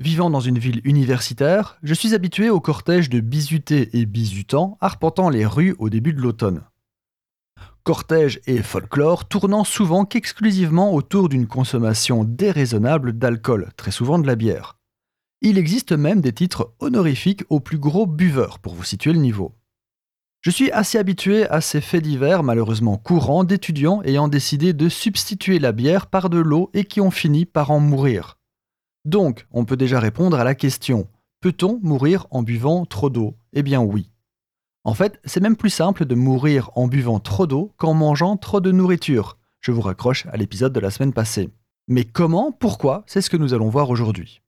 Vivant dans une ville universitaire, je suis habitué au cortège de bizutés et bizutants arpentant les rues au début de l'automne. Cortège et folklore tournant souvent qu'exclusivement autour d'une consommation déraisonnable d'alcool, très souvent de la bière. Il existe même des titres honorifiques aux plus gros buveurs, pour vous situer le niveau. Je suis assez habitué à ces faits divers malheureusement courants d'étudiants ayant décidé de substituer la bière par de l'eau et qui ont fini par en mourir. Donc, on peut déjà répondre à la question peut-on mourir en buvant trop d'eau? Eh bien oui. En fait, c'est même plus simple de mourir en buvant trop d'eau qu'en mangeant trop de nourriture. Je vous raccroche à l'épisode de la semaine passée. Mais comment? Pourquoi? C'est ce que nous allons voir aujourd'hui.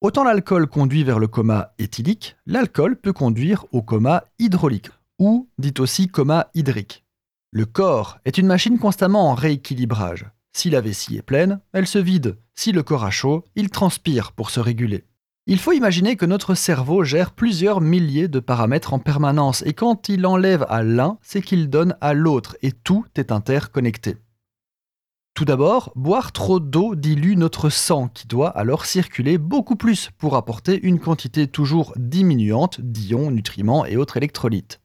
Autant l'alcool conduit vers le coma éthylique, l'alcool peut conduire au coma hydraulique, ou dit aussi coma hydrique. Le corps est une machine constamment en rééquilibrage. Si la vessie est pleine, elle se vide. Si le corps a chaud, il transpire pour se réguler. Il faut imaginer que notre cerveau gère plusieurs milliers de paramètres en permanence et quand il enlève à l'un, c'est qu'il donne à l'autre et tout est interconnecté. Tout d'abord, boire trop d'eau dilue notre sang qui doit alors circuler beaucoup plus pour apporter une quantité toujours diminuante d'ions, nutriments et autres électrolytes.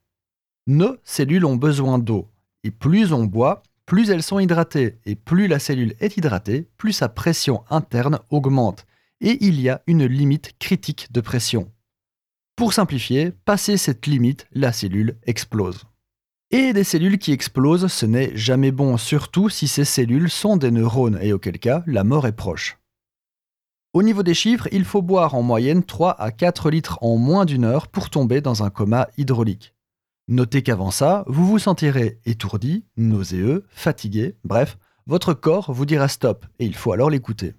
Nos cellules ont besoin d'eau et plus on boit, plus elles sont hydratées, et plus la cellule est hydratée, plus sa pression interne augmente, et il y a une limite critique de pression. Pour simplifier, passer cette limite, la cellule explose. Et des cellules qui explosent, ce n'est jamais bon, surtout si ces cellules sont des neurones, et auquel cas la mort est proche. Au niveau des chiffres, il faut boire en moyenne 3 à 4 litres en moins d'une heure pour tomber dans un coma hydraulique. Notez qu'avant ça, vous vous sentirez étourdi, nauséeux, fatigué, bref, votre corps vous dira stop et il faut alors l'écouter.